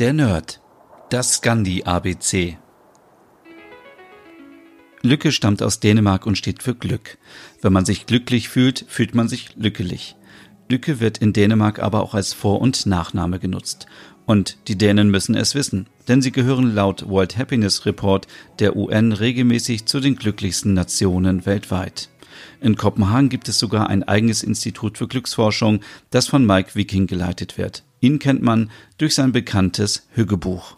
Der Nerd. Das Scandi ABC. Lücke stammt aus Dänemark und steht für Glück. Wenn man sich glücklich fühlt, fühlt man sich lückelig. Lücke wird in Dänemark aber auch als Vor- und Nachname genutzt. Und die Dänen müssen es wissen, denn sie gehören laut World Happiness Report der UN regelmäßig zu den glücklichsten Nationen weltweit. In Kopenhagen gibt es sogar ein eigenes Institut für Glücksforschung, das von Mike Viking geleitet wird. Ihn kennt man durch sein bekanntes Hüggebuch.